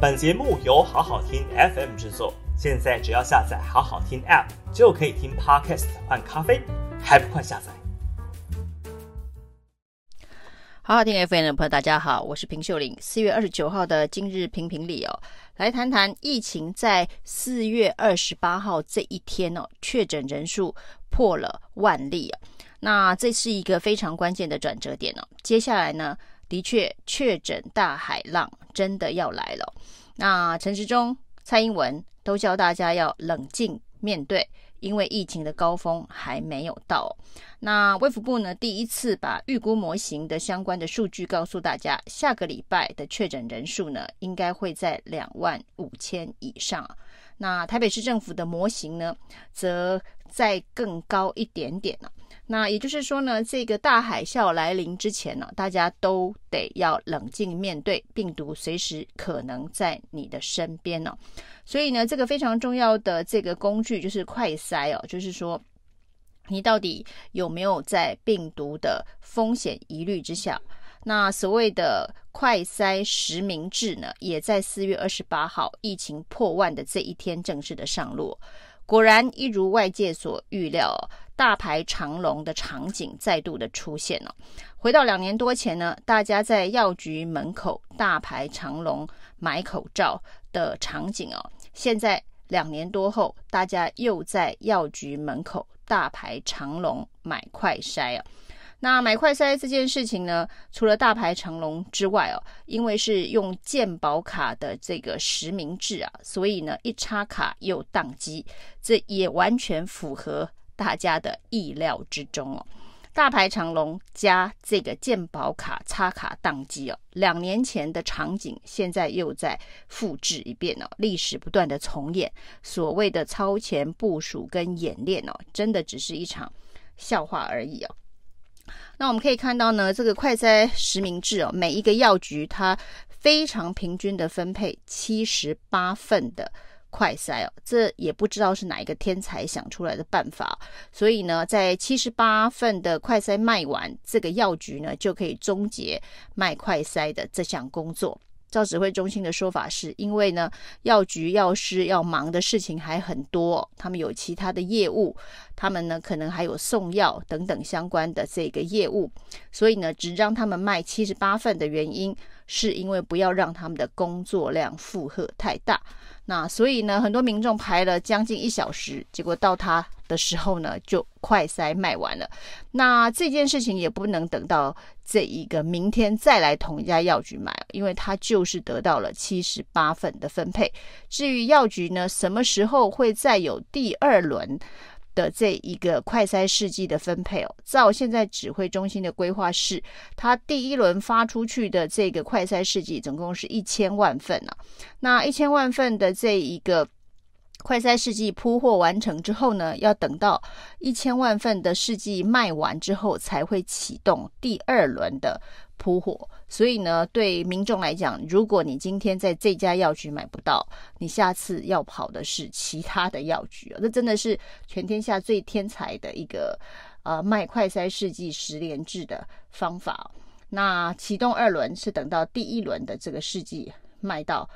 本节目由好好听 FM 制作，现在只要下载好好听 App 就可以听 Podcast 换咖啡，还不快下载？好好听 FM 的朋友，大家好，我是平秀玲。四月二十九号的今日评评理哦，来谈谈疫情在四月二十八号这一天哦，确诊人数破了万例啊。那这是一个非常关键的转折点哦。接下来呢，的确确诊大海浪真的要来了。那陈时中、蔡英文都教大家要冷静面对，因为疫情的高峰还没有到。那卫福部呢，第一次把预估模型的相关的数据告诉大家，下个礼拜的确诊人数呢，应该会在两万五千以上。那台北市政府的模型呢，则再更高一点点呢。那也就是说呢，这个大海啸来临之前呢，大家都得要冷静面对病毒，随时可能在你的身边呢。所以呢，这个非常重要的这个工具就是快筛哦，就是说你到底有没有在病毒的风险疑虑之下。那所谓的快筛实名制呢，也在四月二十八号疫情破万的这一天正式的上路。果然一如外界所预料，大排长龙的场景再度的出现了。回到两年多前呢，大家在药局门口大排长龙买口罩的场景哦，现在两年多后，大家又在药局门口大排长龙买快筛啊。那买快筛这件事情呢，除了大排长龙之外哦，因为是用健保卡的这个实名制啊，所以呢一插卡又宕机，这也完全符合大家的意料之中哦。大排长龙加这个健保卡插卡宕机哦，两年前的场景现在又再复制一遍哦，历史不断的重演，所谓的超前部署跟演练哦，真的只是一场笑话而已哦。那我们可以看到呢，这个快筛实名制哦，每一个药局它非常平均的分配七十八份的快筛哦，这也不知道是哪一个天才想出来的办法。所以呢，在七十八份的快筛卖完，这个药局呢就可以终结卖快筛的这项工作。照指挥中心的说法是，因为呢，药局药师要忙的事情还很多，他们有其他的业务，他们呢可能还有送药等等相关的这个业务，所以呢，只让他们卖七十八份的原因，是因为不要让他们的工作量负荷太大。那所以呢，很多民众排了将近一小时，结果到他的时候呢，就快塞卖完了。那这件事情也不能等到这一个明天再来同一家药局买，因为他就是得到了七十八份的分配。至于药局呢，什么时候会再有第二轮的这一个快筛试剂的分配哦，照现在指挥中心的规划是，它第一轮发出去的这个快筛试剂总共是一千万份啊，那一千万份的这一个快筛试剂铺货完成之后呢，要等到一千万份的试剂卖完之后，才会启动第二轮的。铺货，所以呢，对民众来讲，如果你今天在这家药局买不到，你下次要跑的是其他的药局，这真的是全天下最天才的一个呃卖快筛试剂十连制的方法。那启动二轮是等到第一轮的这个试剂卖到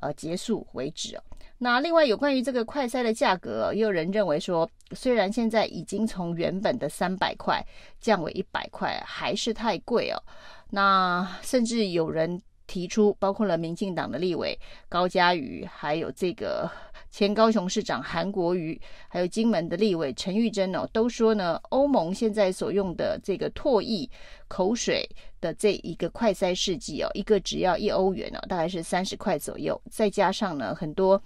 呃结束为止哦。那另外有关于这个快筛的价格，也有人认为说，虽然现在已经从原本的三百块降为一百块，还是太贵哦。那甚至有人提出，包括了民进党的立委高嘉瑜，还有这个前高雄市长韩国瑜，还有金门的立委陈玉珍哦，都说呢，欧盟现在所用的这个唾液口水的这一个快筛试剂哦，一个只要一欧元哦，大概是三十块左右，再加上呢很多。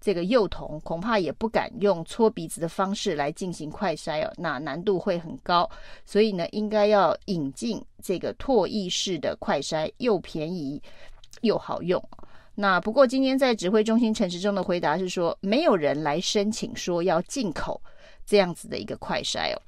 这个幼童恐怕也不敢用搓鼻子的方式来进行快筛哦，那难度会很高，所以呢，应该要引进这个唾液式的快筛，又便宜又好用。那不过今天在指挥中心陈时中的回答是说，没有人来申请说要进口这样子的一个快筛哦。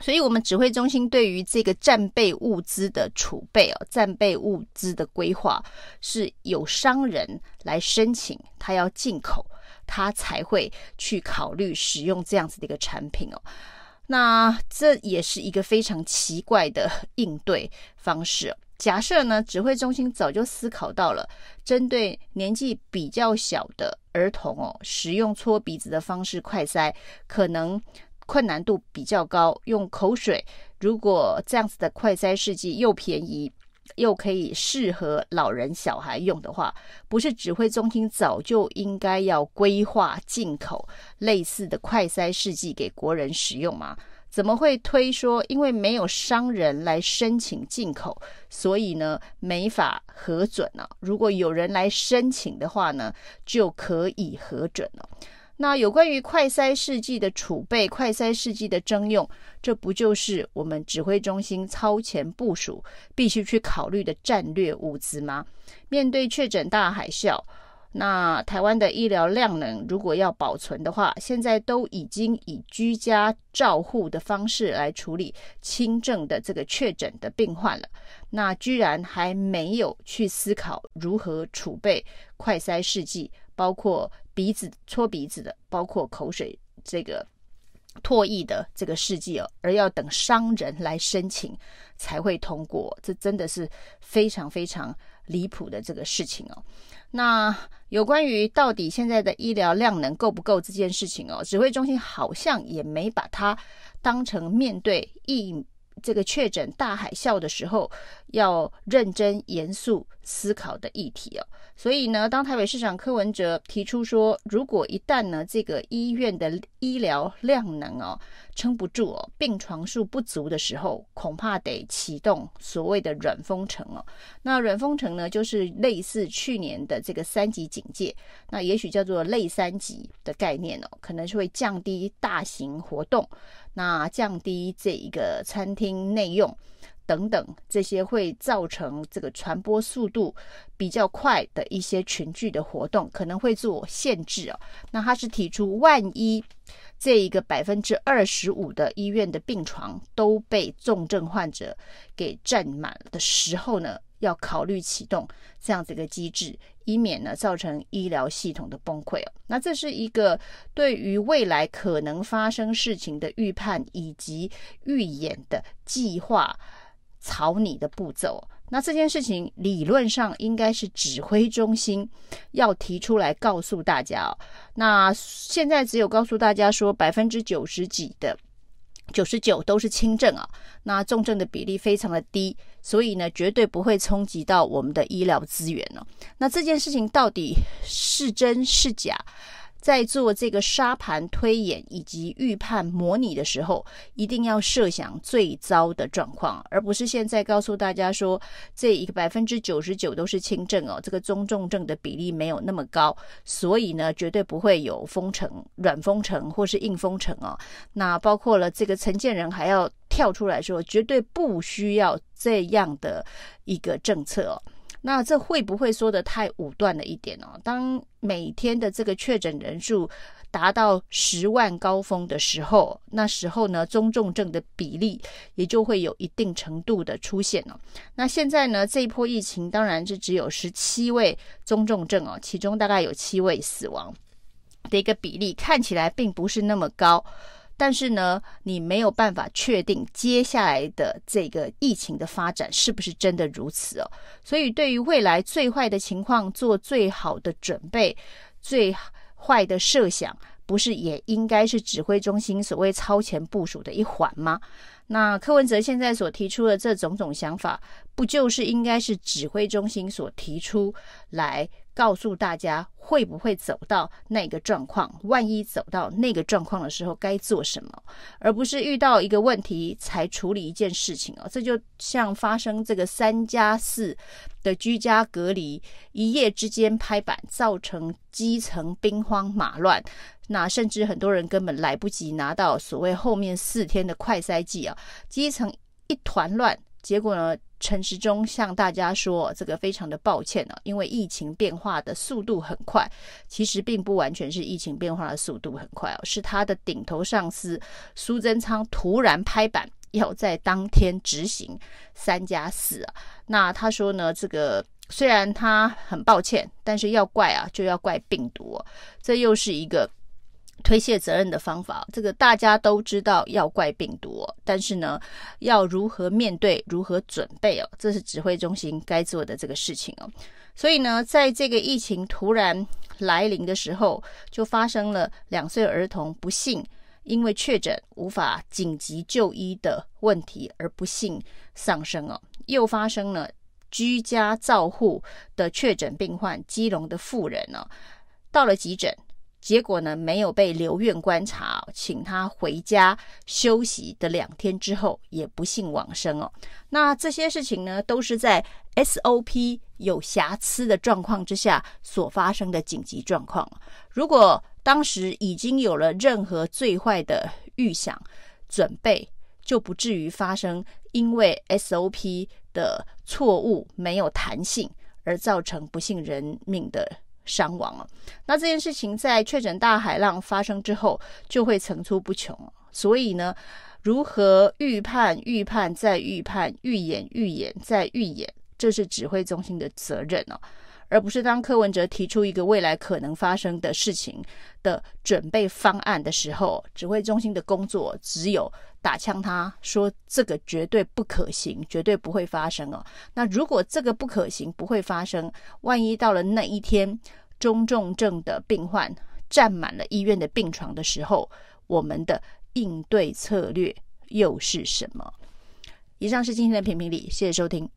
所以，我们指挥中心对于这个战备物资的储备哦，战备物资的规划是有商人来申请，他要进口。他才会去考虑使用这样子的一个产品哦，那这也是一个非常奇怪的应对方式。假设呢，指挥中心早就思考到了，针对年纪比较小的儿童哦，使用搓鼻子的方式快塞，可能困难度比较高。用口水，如果这样子的快塞试剂又便宜，又可以适合老人小孩用的话，不是指挥中心早就应该要规划进口类似的快塞试剂给国人使用吗？怎么会推说，因为没有商人来申请进口，所以呢没法核准呢？如果有人来申请的话呢，就可以核准了。那有关于快筛试剂的储备、快筛试剂的征用，这不就是我们指挥中心超前部署必须去考虑的战略物资吗？面对确诊大海啸。那台湾的医疗量能如果要保存的话，现在都已经以居家照护的方式来处理轻症的这个确诊的病患了。那居然还没有去思考如何储备快筛试剂，包括鼻子搓鼻子的，包括口水这个唾液的这个试剂哦，而要等商人来申请才会通过，这真的是非常非常离谱的这个事情哦。那有关于到底现在的医疗量能够不够这件事情哦，指挥中心好像也没把它当成面对疫这个确诊大海啸的时候要认真严肃思考的议题哦。所以呢，当台北市长柯文哲提出说，如果一旦呢这个医院的医疗量能哦撑不住哦，病床数不足的时候，恐怕得启动所谓的软封城哦。那软封城呢，就是类似去年的这个三级警戒，那也许叫做类三级的概念哦，可能是会降低大型活动，那降低这一个餐厅内用。等等，这些会造成这个传播速度比较快的一些群聚的活动，可能会做限制哦。那他是提出，万一这一个百分之二十五的医院的病床都被重症患者给占满的时候呢，要考虑启动这样子一个机制，以免呢造成医疗系统的崩溃哦。那这是一个对于未来可能发生事情的预判以及预演的计划。草拟的步骤，那这件事情理论上应该是指挥中心要提出来告诉大家哦。那现在只有告诉大家说百分之九十几的九十九都是轻症啊，那重症的比例非常的低，所以呢绝对不会冲击到我们的医疗资源哦。那这件事情到底是真是假？在做这个沙盘推演以及预判模拟的时候，一定要设想最糟的状况，而不是现在告诉大家说这一个百分之九十九都是轻症哦，这个中重症的比例没有那么高，所以呢，绝对不会有封城、软封城或是硬封城哦。那包括了这个陈建仁还要跳出来说，绝对不需要这样的一个政策哦。那这会不会说得太武断了一点哦？当每天的这个确诊人数达到十万高峰的时候，那时候呢，中重症的比例也就会有一定程度的出现哦。那现在呢，这一波疫情当然是只有十七位中重症哦，其中大概有七位死亡的一个比例，看起来并不是那么高。但是呢，你没有办法确定接下来的这个疫情的发展是不是真的如此哦。所以，对于未来最坏的情况做最好的准备，最坏的设想，不是也应该是指挥中心所谓超前部署的一环吗？那柯文哲现在所提出的这种种想法，不就是应该是指挥中心所提出来？告诉大家会不会走到那个状况？万一走到那个状况的时候该做什么？而不是遇到一个问题才处理一件事情哦。这就像发生这个三加四的居家隔离，一夜之间拍板，造成基层兵荒马乱。那甚至很多人根本来不及拿到所谓后面四天的快筛剂啊，基层一团乱。结果呢？陈时中向大家说：“这个非常的抱歉呢，因为疫情变化的速度很快，其实并不完全是疫情变化的速度很快哦，是他的顶头上司苏贞昌突然拍板，要在当天执行三加四啊。那他说呢，这个虽然他很抱歉，但是要怪啊，就要怪病毒哦，这又是一个。”推卸责任的方法，这个大家都知道要怪病毒哦，但是呢，要如何面对、如何准备哦，这是指挥中心该做的这个事情哦。所以呢，在这个疫情突然来临的时候，就发生了两岁儿童不幸因为确诊无法紧急就医的问题而不幸丧生哦，又发生了居家照护的确诊病患，基隆的妇人呢，到了急诊。结果呢，没有被留院观察，请他回家休息的两天之后，也不幸往生哦。那这些事情呢，都是在 SOP 有瑕疵的状况之下所发生的紧急状况。如果当时已经有了任何最坏的预想准备，就不至于发生因为 SOP 的错误没有弹性而造成不幸人命的伤亡了，那这件事情在确诊大海浪发生之后就会层出不穷。所以呢，如何预判、预判再预判、预演、预演再预演，这是指挥中心的责任哦，而不是当柯文哲提出一个未来可能发生的事情的准备方案的时候，指挥中心的工作只有打枪，他说这个绝对不可行，绝对不会发生哦。那如果这个不可行，不会发生，万一到了那一天，中重症的病患占满了医院的病床的时候，我们的应对策略又是什么？以上是今天的评评理，谢谢收听。